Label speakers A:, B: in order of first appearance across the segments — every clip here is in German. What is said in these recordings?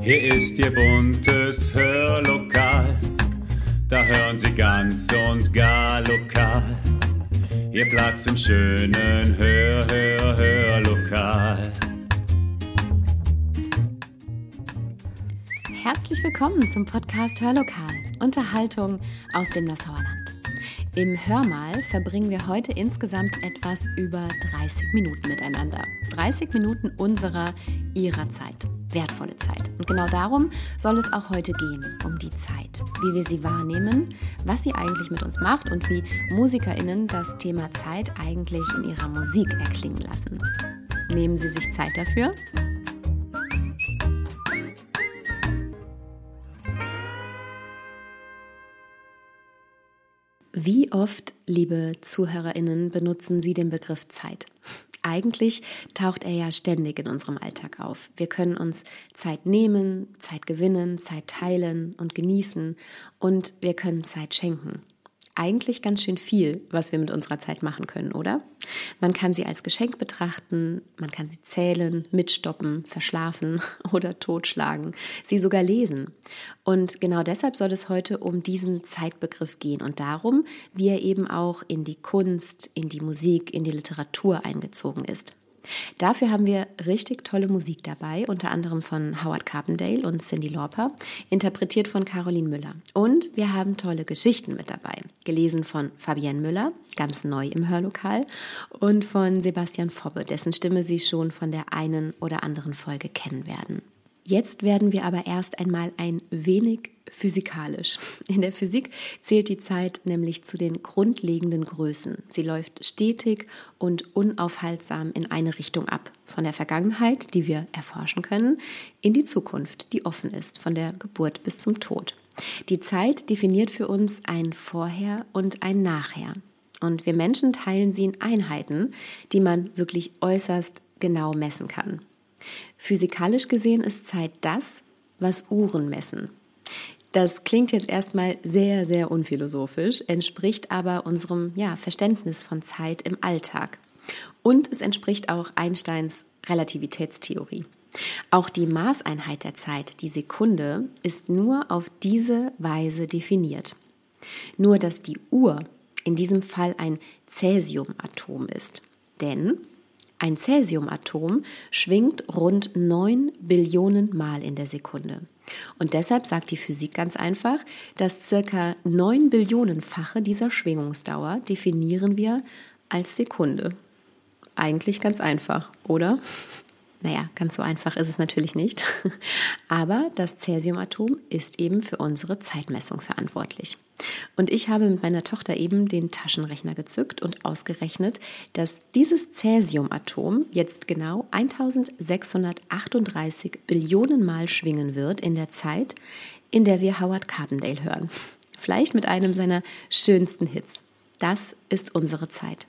A: Hier ist Ihr buntes Hörlokal. Da hören Sie ganz und gar lokal. Ihr Platz im schönen Hör, Hör, Hörlokal.
B: Herzlich willkommen zum Podcast Hörlokal. Unterhaltung aus dem Nassauer Land. Im Hörmal verbringen wir heute insgesamt etwas über 30 Minuten miteinander. 30 Minuten unserer, ihrer Zeit. Wertvolle Zeit. Und genau darum soll es auch heute gehen, um die Zeit. Wie wir sie wahrnehmen, was sie eigentlich mit uns macht und wie MusikerInnen das Thema Zeit eigentlich in ihrer Musik erklingen lassen. Nehmen Sie sich Zeit dafür? Wie oft, liebe Zuhörerinnen, benutzen Sie den Begriff Zeit? Eigentlich taucht er ja ständig in unserem Alltag auf. Wir können uns Zeit nehmen, Zeit gewinnen, Zeit teilen und genießen und wir können Zeit schenken eigentlich ganz schön viel, was wir mit unserer Zeit machen können, oder? Man kann sie als Geschenk betrachten, man kann sie zählen, mitstoppen, verschlafen oder totschlagen, sie sogar lesen. Und genau deshalb soll es heute um diesen Zeitbegriff gehen und darum, wie er eben auch in die Kunst, in die Musik, in die Literatur eingezogen ist. Dafür haben wir richtig tolle Musik dabei, unter anderem von Howard Carpendale und Cindy Lauper, interpretiert von Caroline Müller. Und wir haben tolle Geschichten mit dabei, gelesen von Fabienne Müller, ganz neu im Hörlokal, und von Sebastian Fobbe, dessen Stimme Sie schon von der einen oder anderen Folge kennen werden. Jetzt werden wir aber erst einmal ein wenig physikalisch. In der Physik zählt die Zeit nämlich zu den grundlegenden Größen. Sie läuft stetig und unaufhaltsam in eine Richtung ab. Von der Vergangenheit, die wir erforschen können, in die Zukunft, die offen ist, von der Geburt bis zum Tod. Die Zeit definiert für uns ein Vorher und ein Nachher. Und wir Menschen teilen sie in Einheiten, die man wirklich äußerst genau messen kann. Physikalisch gesehen ist Zeit das, was Uhren messen. Das klingt jetzt erstmal sehr, sehr unphilosophisch, entspricht aber unserem ja, Verständnis von Zeit im Alltag. Und es entspricht auch Einsteins Relativitätstheorie. Auch die Maßeinheit der Zeit, die Sekunde, ist nur auf diese Weise definiert. Nur dass die Uhr in diesem Fall ein Cäsiumatom ist. Denn ein Cäsiumatom schwingt rund 9 Billionen Mal in der Sekunde. Und deshalb sagt die Physik ganz einfach, das circa 9 Billionenfache dieser Schwingungsdauer definieren wir als Sekunde. Eigentlich ganz einfach, oder? Naja, ganz so einfach ist es natürlich nicht. Aber das Cäsiumatom ist eben für unsere Zeitmessung verantwortlich. Und ich habe mit meiner Tochter eben den Taschenrechner gezückt und ausgerechnet, dass dieses Cäsiumatom jetzt genau 1638 Billionen Mal schwingen wird in der Zeit, in der wir Howard Carpendale hören. Vielleicht mit einem seiner schönsten Hits. Das ist unsere Zeit.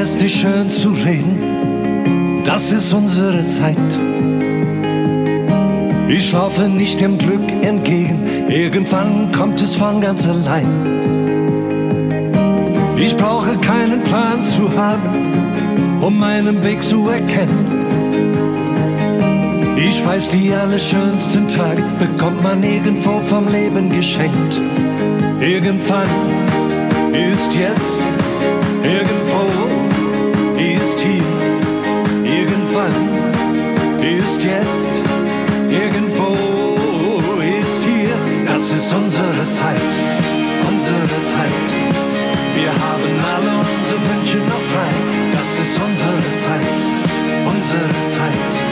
C: Es nicht schön zu reden, das ist unsere Zeit. Ich laufe nicht dem Glück entgegen, irgendwann kommt es von ganz allein. Ich brauche keinen Plan zu haben, um meinen Weg zu erkennen. Ich weiß, die allerschönsten Tage bekommt man irgendwo vom Leben geschenkt. Irgendwann ist jetzt Irgendwo ist jetzt, irgendwo ist hier. Das ist unsere Zeit, unsere Zeit. Wir haben alle unsere Wünsche noch frei. Das ist unsere Zeit, unsere Zeit.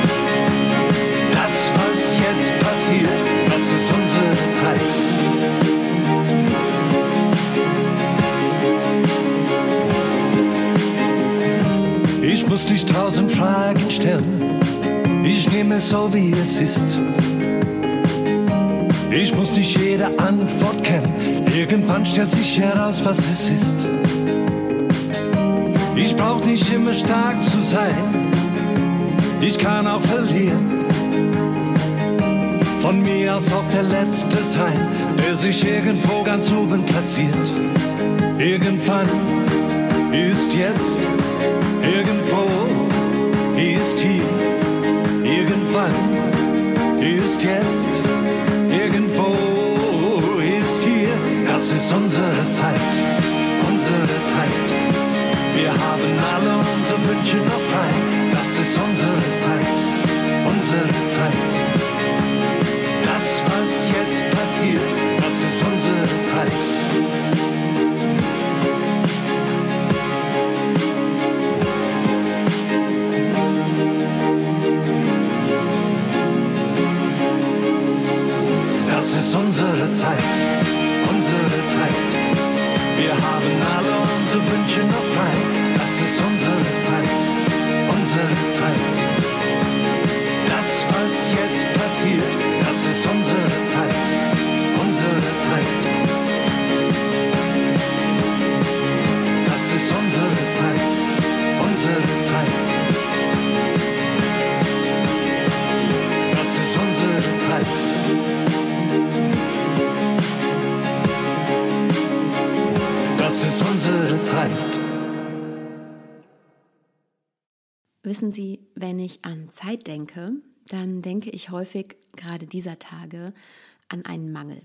C: So, wie es ist. Ich muss nicht jede Antwort kennen. Irgendwann stellt sich heraus, was es ist. Ich brauch nicht immer stark zu sein. Ich kann auch verlieren. Von mir aus auch der letzte sein, der sich irgendwo ganz oben platziert. Irgendwann ist jetzt, irgendwo ist hier. Ist jetzt, irgendwo ist hier. Das ist unsere Zeit, unsere Zeit. Wir haben alle unsere Wünsche noch frei. Das ist unsere Zeit, unsere Zeit. Das, was jetzt passiert, das ist unsere Zeit. Ist unsere Zeit, unsere Zeit. Wir haben alle unsere Wünsche noch frei. Das ist unsere Zeit, unsere Zeit. Das, was jetzt passiert, das ist unsere Zeit, unsere Zeit. Das ist unsere Zeit, unsere Zeit. Unsere Zeit.
B: Wissen Sie, wenn ich an Zeit denke, dann denke ich häufig gerade dieser Tage an einen Mangel.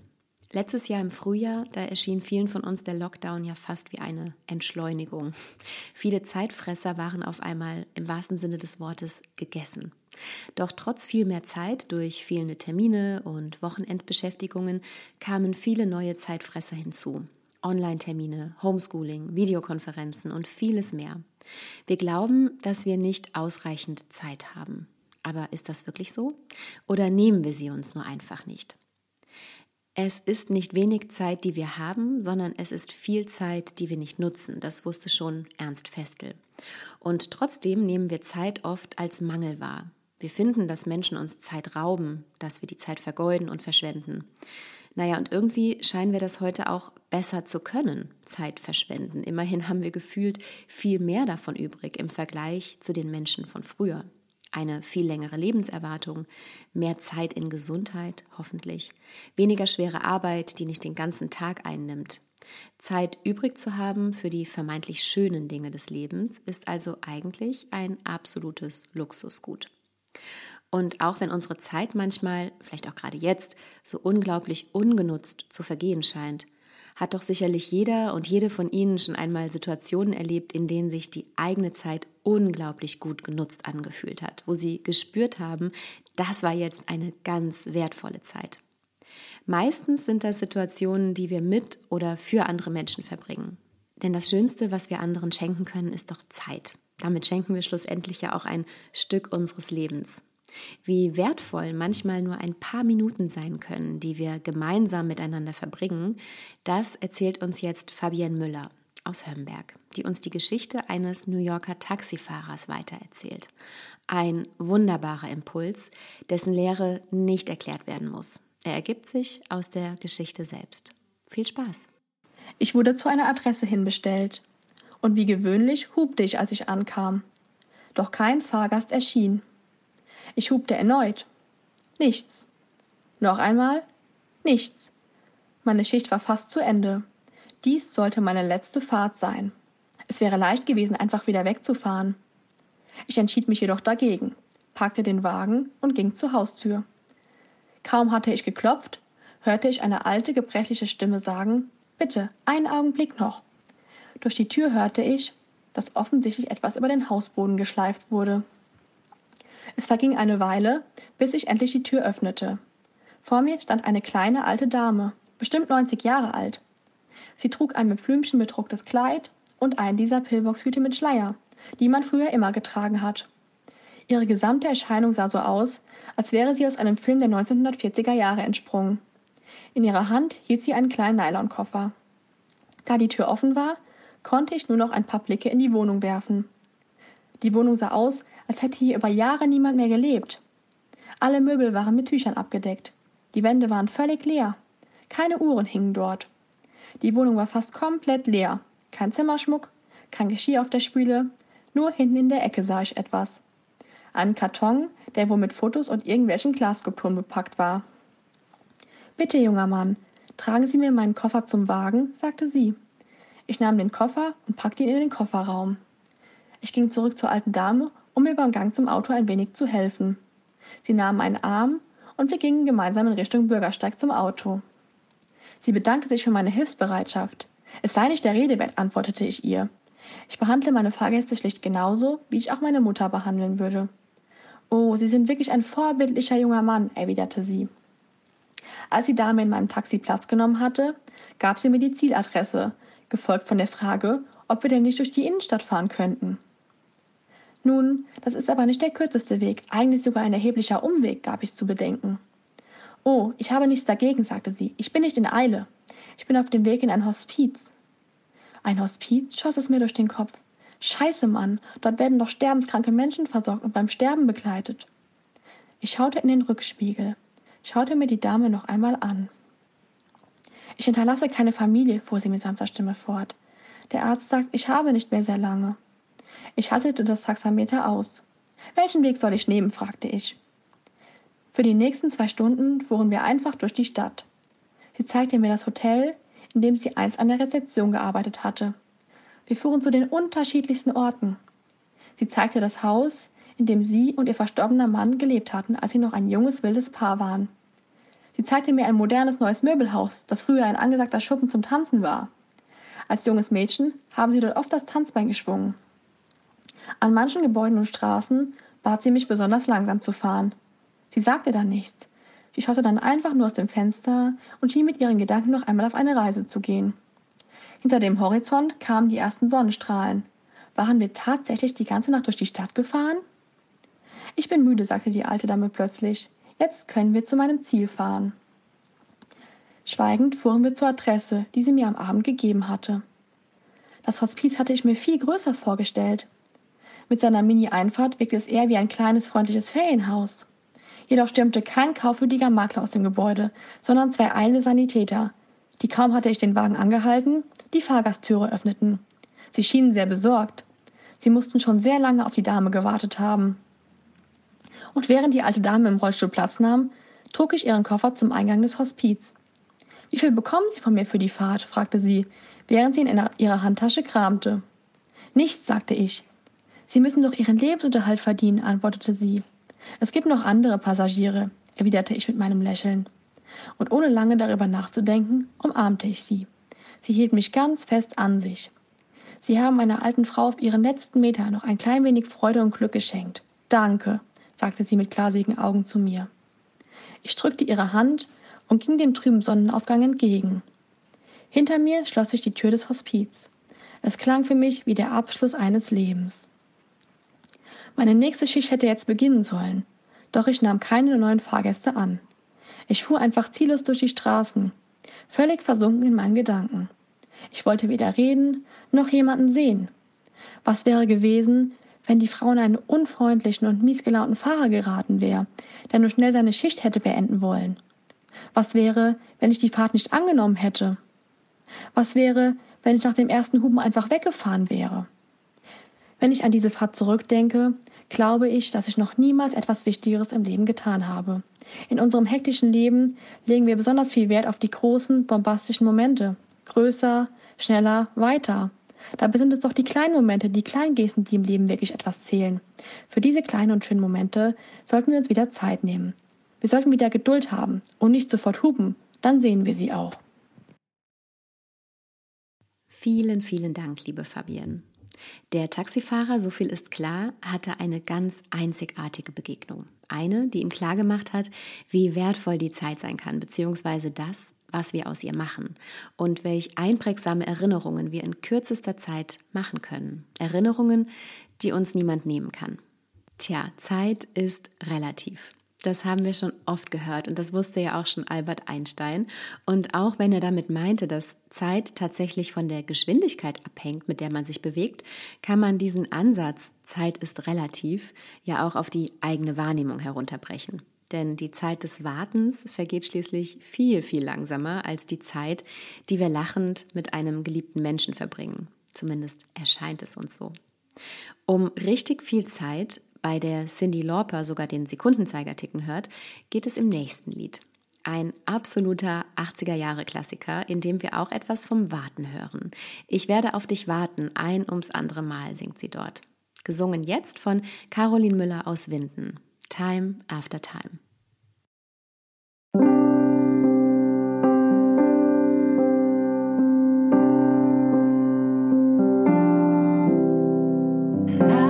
B: Letztes Jahr im Frühjahr, da erschien vielen von uns der Lockdown ja fast wie eine Entschleunigung. Viele Zeitfresser waren auf einmal im wahrsten Sinne des Wortes gegessen. Doch trotz viel mehr Zeit durch fehlende Termine und Wochenendbeschäftigungen kamen viele neue Zeitfresser hinzu. Online-Termine, Homeschooling, Videokonferenzen und vieles mehr. Wir glauben, dass wir nicht ausreichend Zeit haben. Aber ist das wirklich so? Oder nehmen wir sie uns nur einfach nicht? Es ist nicht wenig Zeit, die wir haben, sondern es ist viel Zeit, die wir nicht nutzen. Das wusste schon Ernst Festel. Und trotzdem nehmen wir Zeit oft als Mangel wahr. Wir finden, dass Menschen uns Zeit rauben, dass wir die Zeit vergeuden und verschwenden. Naja, und irgendwie scheinen wir das heute auch besser zu können, Zeit verschwenden. Immerhin haben wir gefühlt viel mehr davon übrig im Vergleich zu den Menschen von früher. Eine viel längere Lebenserwartung, mehr Zeit in Gesundheit, hoffentlich, weniger schwere Arbeit, die nicht den ganzen Tag einnimmt. Zeit übrig zu haben für die vermeintlich schönen Dinge des Lebens ist also eigentlich ein absolutes Luxusgut. Und auch wenn unsere Zeit manchmal, vielleicht auch gerade jetzt, so unglaublich ungenutzt zu vergehen scheint, hat doch sicherlich jeder und jede von Ihnen schon einmal Situationen erlebt, in denen sich die eigene Zeit unglaublich gut genutzt angefühlt hat, wo Sie gespürt haben, das war jetzt eine ganz wertvolle Zeit. Meistens sind das Situationen, die wir mit oder für andere Menschen verbringen. Denn das Schönste, was wir anderen schenken können, ist doch Zeit. Damit schenken wir schlussendlich ja auch ein Stück unseres Lebens. Wie wertvoll manchmal nur ein paar Minuten sein können, die wir gemeinsam miteinander verbringen, das erzählt uns jetzt Fabienne Müller aus Hömberg, die uns die Geschichte eines New Yorker Taxifahrers weitererzählt. Ein wunderbarer Impuls, dessen Lehre nicht erklärt werden muss. Er ergibt sich aus der Geschichte selbst. Viel Spaß!
D: Ich wurde zu einer Adresse hinbestellt. Und wie gewöhnlich hubte ich, als ich ankam. Doch kein Fahrgast erschien. Ich hubte erneut. Nichts. Noch einmal. Nichts. Meine Schicht war fast zu Ende. Dies sollte meine letzte Fahrt sein. Es wäre leicht gewesen, einfach wieder wegzufahren. Ich entschied mich jedoch dagegen, parkte den Wagen und ging zur Haustür. Kaum hatte ich geklopft, hörte ich eine alte, gebrechliche Stimme sagen, Bitte, einen Augenblick noch. Durch die Tür hörte ich, dass offensichtlich etwas über den Hausboden geschleift wurde. Es verging eine Weile, bis ich endlich die Tür öffnete. Vor mir stand eine kleine alte Dame, bestimmt 90 Jahre alt. Sie trug ein mit Blümchen bedrucktes Kleid und einen dieser Pillboxhüte mit Schleier, die man früher immer getragen hat. Ihre gesamte Erscheinung sah so aus, als wäre sie aus einem Film der 1940er Jahre entsprungen. In ihrer Hand hielt sie einen kleinen Nylonkoffer. Da die Tür offen war, konnte ich nur noch ein paar Blicke in die Wohnung werfen. Die Wohnung sah aus, als hätte hier über Jahre niemand mehr gelebt. Alle Möbel waren mit Tüchern abgedeckt. Die Wände waren völlig leer. Keine Uhren hingen dort. Die Wohnung war fast komplett leer. Kein Zimmerschmuck, kein Geschirr auf der Spüle, nur hinten in der Ecke sah ich etwas. Einen Karton, der wohl mit Fotos und irgendwelchen Glasskulpturen bepackt war. Bitte, junger Mann, tragen Sie mir meinen Koffer zum Wagen, sagte sie. Ich nahm den Koffer und packte ihn in den Kofferraum. Ich ging zurück zur alten Dame, um mir beim Gang zum Auto ein wenig zu helfen. Sie nahm meinen Arm und wir gingen gemeinsam in Richtung Bürgersteig zum Auto. Sie bedankte sich für meine Hilfsbereitschaft. Es sei nicht der Rede wert, antwortete ich ihr. Ich behandle meine Fahrgäste schlicht genauso, wie ich auch meine Mutter behandeln würde. Oh, Sie sind wirklich ein vorbildlicher junger Mann, erwiderte sie. Als die Dame in meinem Taxi Platz genommen hatte, gab sie mir die Zieladresse, gefolgt von der Frage, ob wir denn nicht durch die Innenstadt fahren könnten. Nun, das ist aber nicht der kürzeste Weg, eigentlich sogar ein erheblicher Umweg, gab ich zu bedenken. Oh, ich habe nichts dagegen, sagte sie. Ich bin nicht in Eile. Ich bin auf dem Weg in ein Hospiz. Ein Hospiz? schoss es mir durch den Kopf. Scheiße, Mann, dort werden doch sterbenskranke Menschen versorgt und beim Sterben begleitet. Ich schaute in den Rückspiegel, schaute mir die Dame noch einmal an. Ich hinterlasse keine Familie, fuhr sie mit sanfter Stimme fort. Der Arzt sagt, ich habe nicht mehr sehr lange. Ich haltete das Taxameter aus. Welchen Weg soll ich nehmen? fragte ich. Für die nächsten zwei Stunden fuhren wir einfach durch die Stadt. Sie zeigte mir das Hotel, in dem sie einst an der Rezeption gearbeitet hatte. Wir fuhren zu den unterschiedlichsten Orten. Sie zeigte das Haus, in dem sie und ihr verstorbener Mann gelebt hatten, als sie noch ein junges, wildes Paar waren. Sie zeigte mir ein modernes neues Möbelhaus, das früher ein angesagter Schuppen zum Tanzen war. Als junges Mädchen haben sie dort oft das Tanzbein geschwungen. An manchen Gebäuden und Straßen bat sie mich besonders langsam zu fahren. Sie sagte dann nichts. Sie schaute dann einfach nur aus dem Fenster und schien mit ihren Gedanken noch einmal auf eine Reise zu gehen. Hinter dem Horizont kamen die ersten Sonnenstrahlen. Waren wir tatsächlich die ganze Nacht durch die Stadt gefahren? Ich bin müde, sagte die alte Dame plötzlich. Jetzt können wir zu meinem Ziel fahren. Schweigend fuhren wir zur Adresse, die sie mir am Abend gegeben hatte. Das Hospiz hatte ich mir viel größer vorgestellt. Mit seiner Mini-Einfahrt wirkte es eher wie ein kleines, freundliches Ferienhaus. Jedoch stürmte kein kaufwürdiger Makler aus dem Gebäude, sondern zwei eilende Sanitäter, die kaum hatte ich den Wagen angehalten, die Fahrgasttüre öffneten. Sie schienen sehr besorgt. Sie mussten schon sehr lange auf die Dame gewartet haben. Und während die alte Dame im Rollstuhl Platz nahm, trug ich ihren Koffer zum Eingang des Hospiz. Wie viel bekommen Sie von mir für die Fahrt? fragte sie, während sie in ihrer Handtasche kramte. Nichts, sagte ich. Sie müssen doch Ihren Lebensunterhalt verdienen, antwortete sie. Es gibt noch andere Passagiere, erwiderte ich mit meinem Lächeln. Und ohne lange darüber nachzudenken, umarmte ich sie. Sie hielt mich ganz fest an sich. Sie haben meiner alten Frau auf ihren letzten Meter noch ein klein wenig Freude und Glück geschenkt. Danke, sagte sie mit glasigen Augen zu mir. Ich drückte ihre Hand und ging dem trüben Sonnenaufgang entgegen. Hinter mir schloss sich die Tür des Hospiz. Es klang für mich wie der Abschluss eines Lebens. Meine nächste Schicht hätte jetzt beginnen sollen, doch ich nahm keine neuen Fahrgäste an. Ich fuhr einfach ziellos durch die Straßen, völlig versunken in meinen Gedanken. Ich wollte weder reden noch jemanden sehen. Was wäre gewesen, wenn die Frau in einen unfreundlichen und miesgelaunten Fahrer geraten wäre, der nur schnell seine Schicht hätte beenden wollen? Was wäre, wenn ich die Fahrt nicht angenommen hätte? Was wäre, wenn ich nach dem ersten Huben einfach weggefahren wäre? Wenn ich an diese Fahrt zurückdenke, glaube ich, dass ich noch niemals etwas Wichtigeres im Leben getan habe. In unserem hektischen Leben legen wir besonders viel Wert auf die großen, bombastischen Momente. Größer, schneller, weiter. Dabei sind es doch die kleinen Momente, die kleinen Gesten, die im Leben wirklich etwas zählen. Für diese kleinen und schönen Momente sollten wir uns wieder Zeit nehmen. Wir sollten wieder Geduld haben und nicht sofort hupen, dann sehen wir sie auch.
B: Vielen, vielen Dank, liebe Fabienne. Der Taxifahrer, so viel ist klar, hatte eine ganz einzigartige Begegnung. Eine, die ihm klargemacht hat, wie wertvoll die Zeit sein kann, beziehungsweise das, was wir aus ihr machen und welch einprägsame Erinnerungen wir in kürzester Zeit machen können. Erinnerungen, die uns niemand nehmen kann. Tja, Zeit ist relativ. Das haben wir schon oft gehört und das wusste ja auch schon Albert Einstein. Und auch wenn er damit meinte, dass Zeit tatsächlich von der Geschwindigkeit abhängt, mit der man sich bewegt, kann man diesen Ansatz, Zeit ist relativ, ja auch auf die eigene Wahrnehmung herunterbrechen. Denn die Zeit des Wartens vergeht schließlich viel, viel langsamer als die Zeit, die wir lachend mit einem geliebten Menschen verbringen. Zumindest erscheint es uns so. Um richtig viel Zeit bei der Cindy Lauper sogar den Sekundenzeiger ticken hört, geht es im nächsten Lied.
E: Ein absoluter 80er-Jahre-Klassiker, in dem wir auch etwas vom Warten hören. Ich werde auf dich warten, ein ums andere Mal, singt sie dort. Gesungen jetzt von Caroline Müller aus Winden. Time after Time. Vielen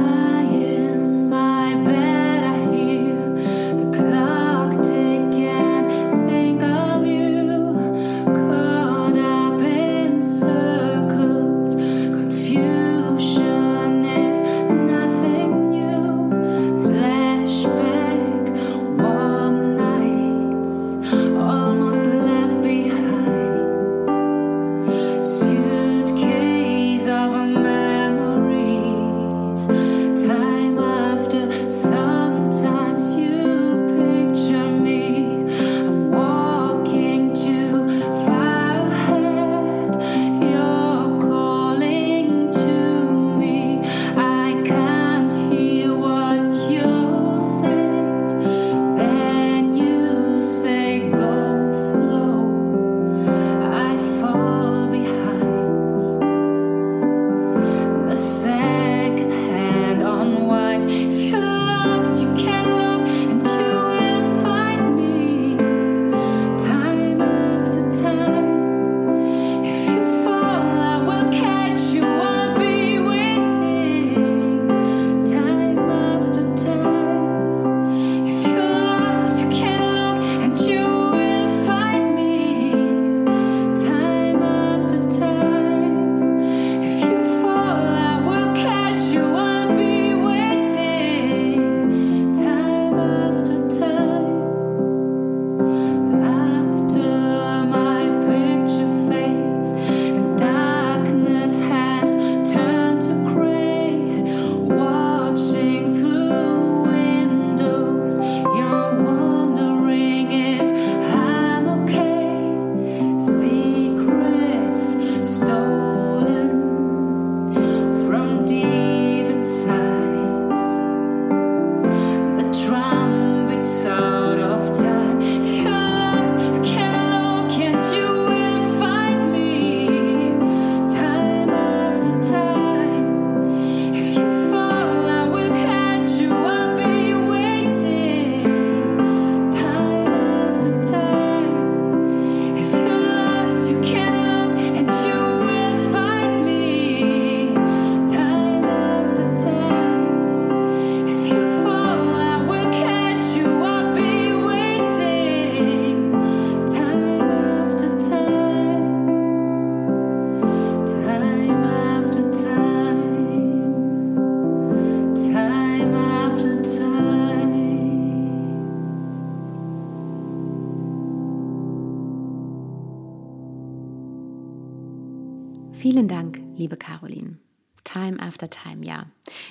E: liebe Caroline. Time after Time, ja.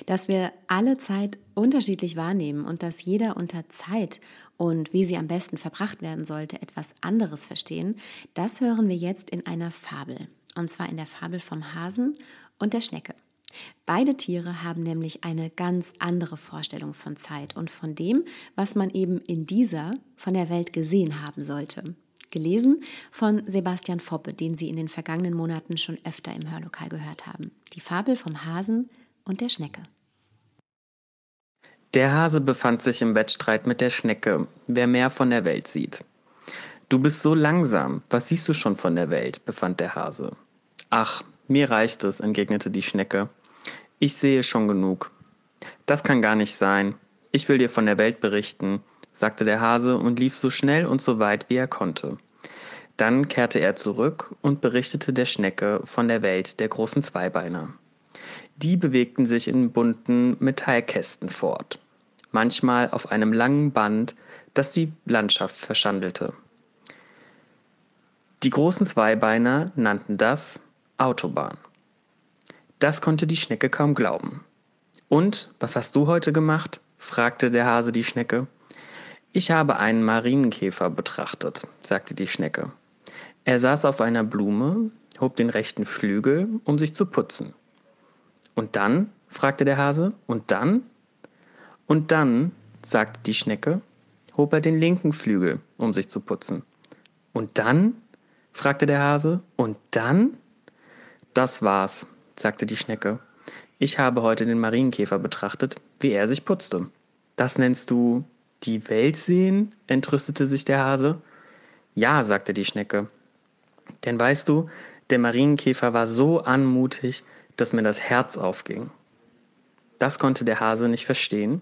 E: Dass wir alle Zeit unterschiedlich wahrnehmen und dass jeder unter Zeit und wie sie am besten verbracht werden sollte etwas anderes verstehen, das hören wir jetzt in einer Fabel. Und zwar in der Fabel vom Hasen und der Schnecke. Beide Tiere haben nämlich eine ganz andere Vorstellung von Zeit und von dem, was man eben in dieser von der Welt gesehen haben sollte. Gelesen von Sebastian Foppe, den Sie in den vergangenen Monaten schon öfter im Hörlokal gehört haben. Die Fabel vom Hasen und der Schnecke.
F: Der Hase befand sich im Wettstreit mit der Schnecke, wer mehr von der Welt sieht. Du bist so langsam, was siehst du schon von der Welt? befand der Hase. Ach, mir reicht es, entgegnete die Schnecke. Ich sehe schon genug. Das kann gar nicht sein. Ich will dir von der Welt berichten, sagte der Hase und lief so schnell und so weit, wie er konnte. Dann kehrte er zurück und berichtete der Schnecke von der Welt der großen Zweibeiner. Die bewegten sich in bunten Metallkästen fort, manchmal auf einem langen Band, das die Landschaft verschandelte. Die großen Zweibeiner nannten das Autobahn. Das konnte die Schnecke kaum glauben. Und was hast du heute gemacht? fragte der Hase die Schnecke. Ich habe einen Marienkäfer betrachtet, sagte die Schnecke. Er saß auf einer Blume, hob den rechten Flügel, um sich zu putzen. Und dann? fragte der Hase. Und dann? Und dann, sagte die Schnecke, hob er den linken Flügel, um sich zu putzen. Und dann? fragte der Hase. Und dann? Das war's, sagte die Schnecke. Ich habe heute den Marienkäfer betrachtet, wie er sich putzte. Das nennst du die Welt sehen? entrüstete sich der Hase. Ja, sagte die Schnecke. Denn weißt du, der Marienkäfer war so anmutig, dass mir das Herz aufging. Das konnte der Hase nicht verstehen,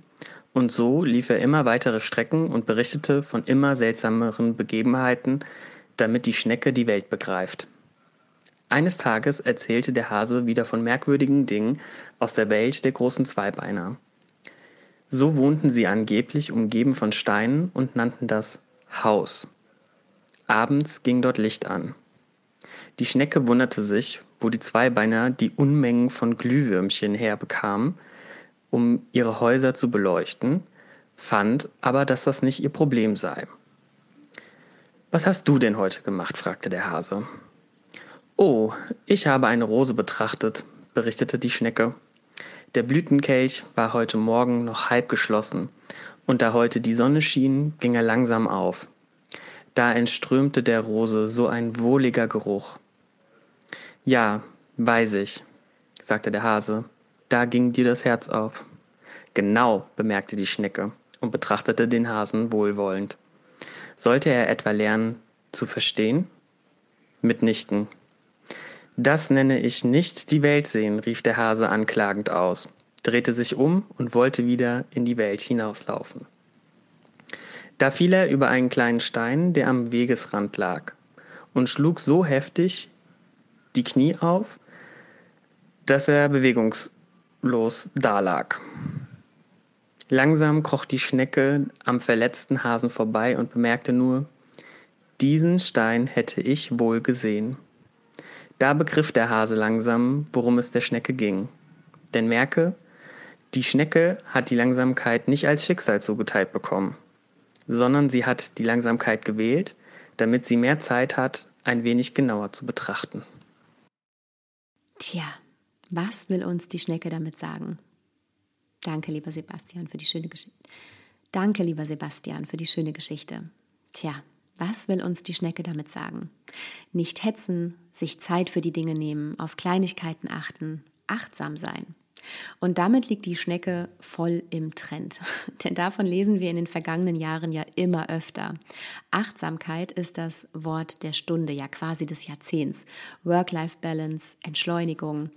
F: und so lief er immer weitere Strecken und berichtete von immer seltsameren Begebenheiten, damit die Schnecke die Welt begreift. Eines Tages erzählte der Hase wieder von merkwürdigen Dingen aus der Welt der großen Zweibeiner. So wohnten sie angeblich umgeben von Steinen und nannten das Haus. Abends ging dort Licht an. Die Schnecke wunderte sich, wo die Zweibeiner die Unmengen von Glühwürmchen herbekamen, um ihre Häuser zu beleuchten, fand aber, dass das nicht ihr Problem sei. Was hast du denn heute gemacht? fragte der Hase. Oh, ich habe eine Rose betrachtet, berichtete die Schnecke. Der Blütenkelch war heute Morgen noch halb geschlossen, und da heute die Sonne schien, ging er langsam auf. Da entströmte der Rose so ein wohliger Geruch. Ja, weiß ich, sagte der Hase, da ging dir das Herz auf. Genau, bemerkte die Schnecke und betrachtete den Hasen wohlwollend. Sollte er etwa lernen zu verstehen? Mitnichten, das nenne ich nicht die Welt sehen, rief der Hase anklagend aus, drehte sich um und wollte wieder in die Welt hinauslaufen. Da fiel er über einen kleinen Stein, der am Wegesrand lag, und schlug so heftig die Knie auf, dass er bewegungslos dalag. Langsam kroch die Schnecke am verletzten Hasen vorbei und bemerkte nur, diesen Stein hätte ich wohl gesehen. Da begriff der Hase langsam, worum es der Schnecke ging. Denn merke, die Schnecke hat die Langsamkeit nicht als Schicksal zugeteilt bekommen, sondern sie hat die Langsamkeit gewählt, damit sie mehr Zeit hat, ein wenig genauer zu betrachten.
B: Tja, was will uns die Schnecke damit sagen? Danke, lieber Sebastian, für die schöne Geschichte. Danke, lieber Sebastian, für die schöne Geschichte. Tja, was will uns die Schnecke damit sagen? Nicht hetzen, sich Zeit für die Dinge nehmen, auf Kleinigkeiten achten, achtsam sein. Und damit liegt die Schnecke voll im Trend. Denn davon lesen wir in den vergangenen Jahren ja immer öfter. Achtsamkeit ist das Wort der Stunde, ja quasi des Jahrzehnts. Work-Life-Balance, Entschleunigung.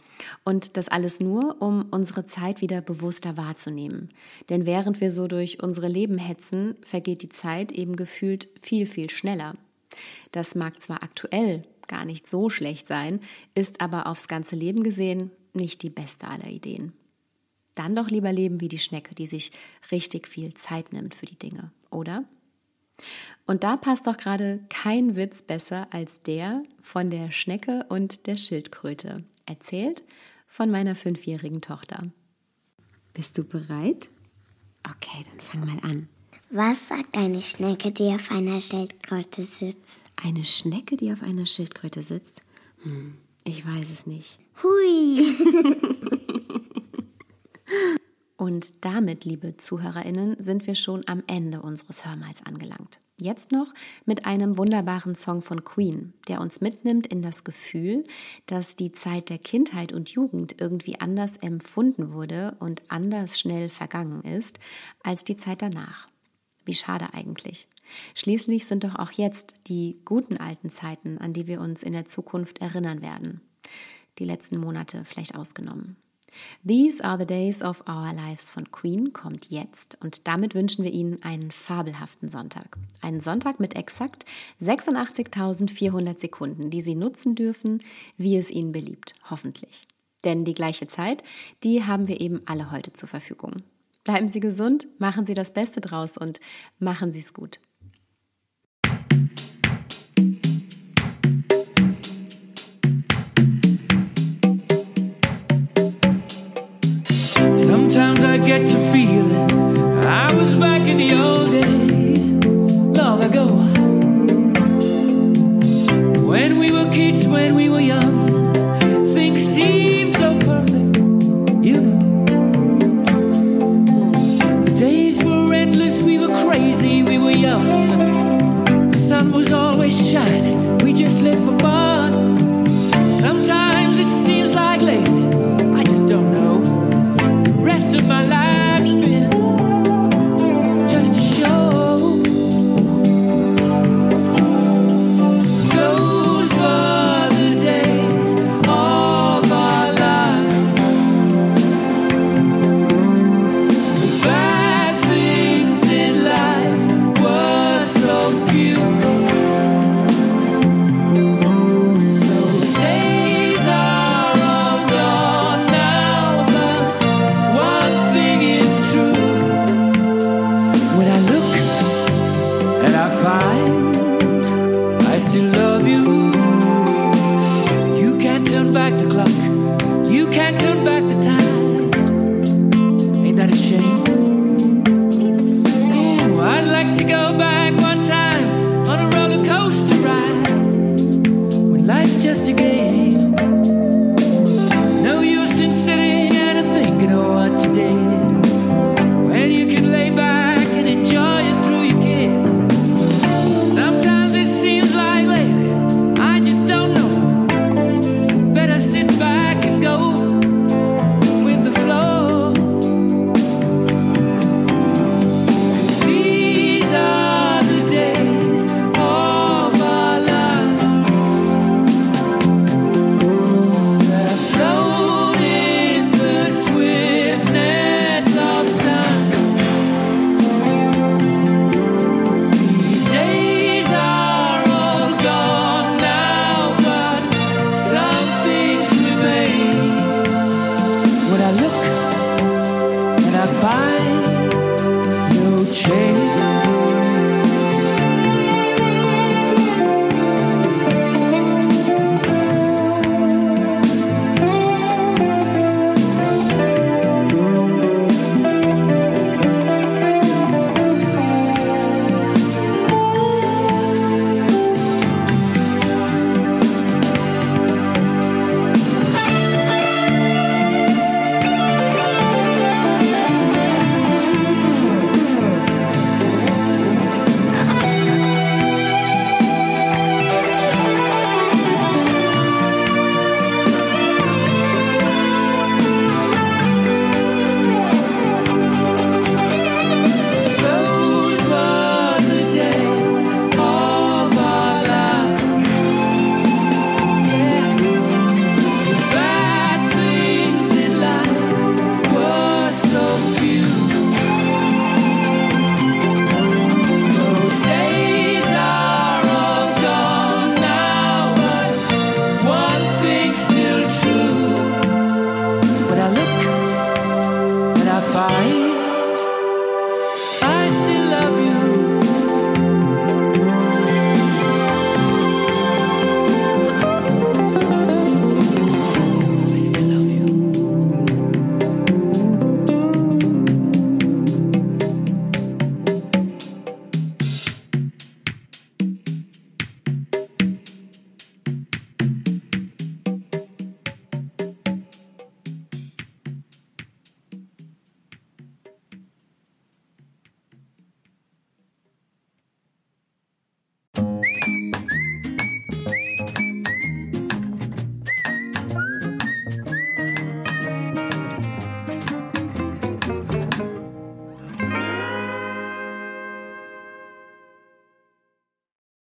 B: Und das alles nur, um unsere Zeit wieder bewusster wahrzunehmen. Denn während wir so durch unsere Leben hetzen, vergeht die Zeit eben gefühlt viel, viel schneller. Das mag zwar aktuell gar nicht so schlecht sein, ist aber aufs ganze Leben gesehen nicht die beste aller Ideen. Dann doch lieber leben wie die Schnecke, die sich richtig viel Zeit nimmt für die Dinge, oder? Und da passt doch gerade kein Witz besser als der von der Schnecke und der Schildkröte, erzählt von meiner fünfjährigen Tochter. Bist du bereit? Okay, dann fang mal an.
G: Was sagt eine Schnecke, die auf einer Schildkröte sitzt?
B: Eine Schnecke, die auf einer Schildkröte sitzt? Hm, ich weiß es nicht.
G: Hui!
B: Und damit, liebe Zuhörerinnen, sind wir schon am Ende unseres Hörmals angelangt. Jetzt noch mit einem wunderbaren Song von Queen, der uns mitnimmt in das Gefühl, dass die Zeit der Kindheit und Jugend irgendwie anders empfunden wurde und anders schnell vergangen ist als die Zeit danach. Wie schade eigentlich. Schließlich sind doch auch jetzt die guten alten Zeiten, an die wir uns in der Zukunft erinnern werden die letzten Monate vielleicht ausgenommen. These are the days of our lives von Queen kommt jetzt und damit wünschen wir Ihnen einen fabelhaften Sonntag. Einen Sonntag mit exakt 86.400 Sekunden, die Sie nutzen dürfen, wie es Ihnen beliebt, hoffentlich. Denn die gleiche Zeit, die haben wir eben alle heute zur Verfügung. Bleiben Sie gesund, machen Sie das Beste draus und machen Sie es gut.
C: Get to feeling I was back in the old days, long ago. When we were kids, when we were young,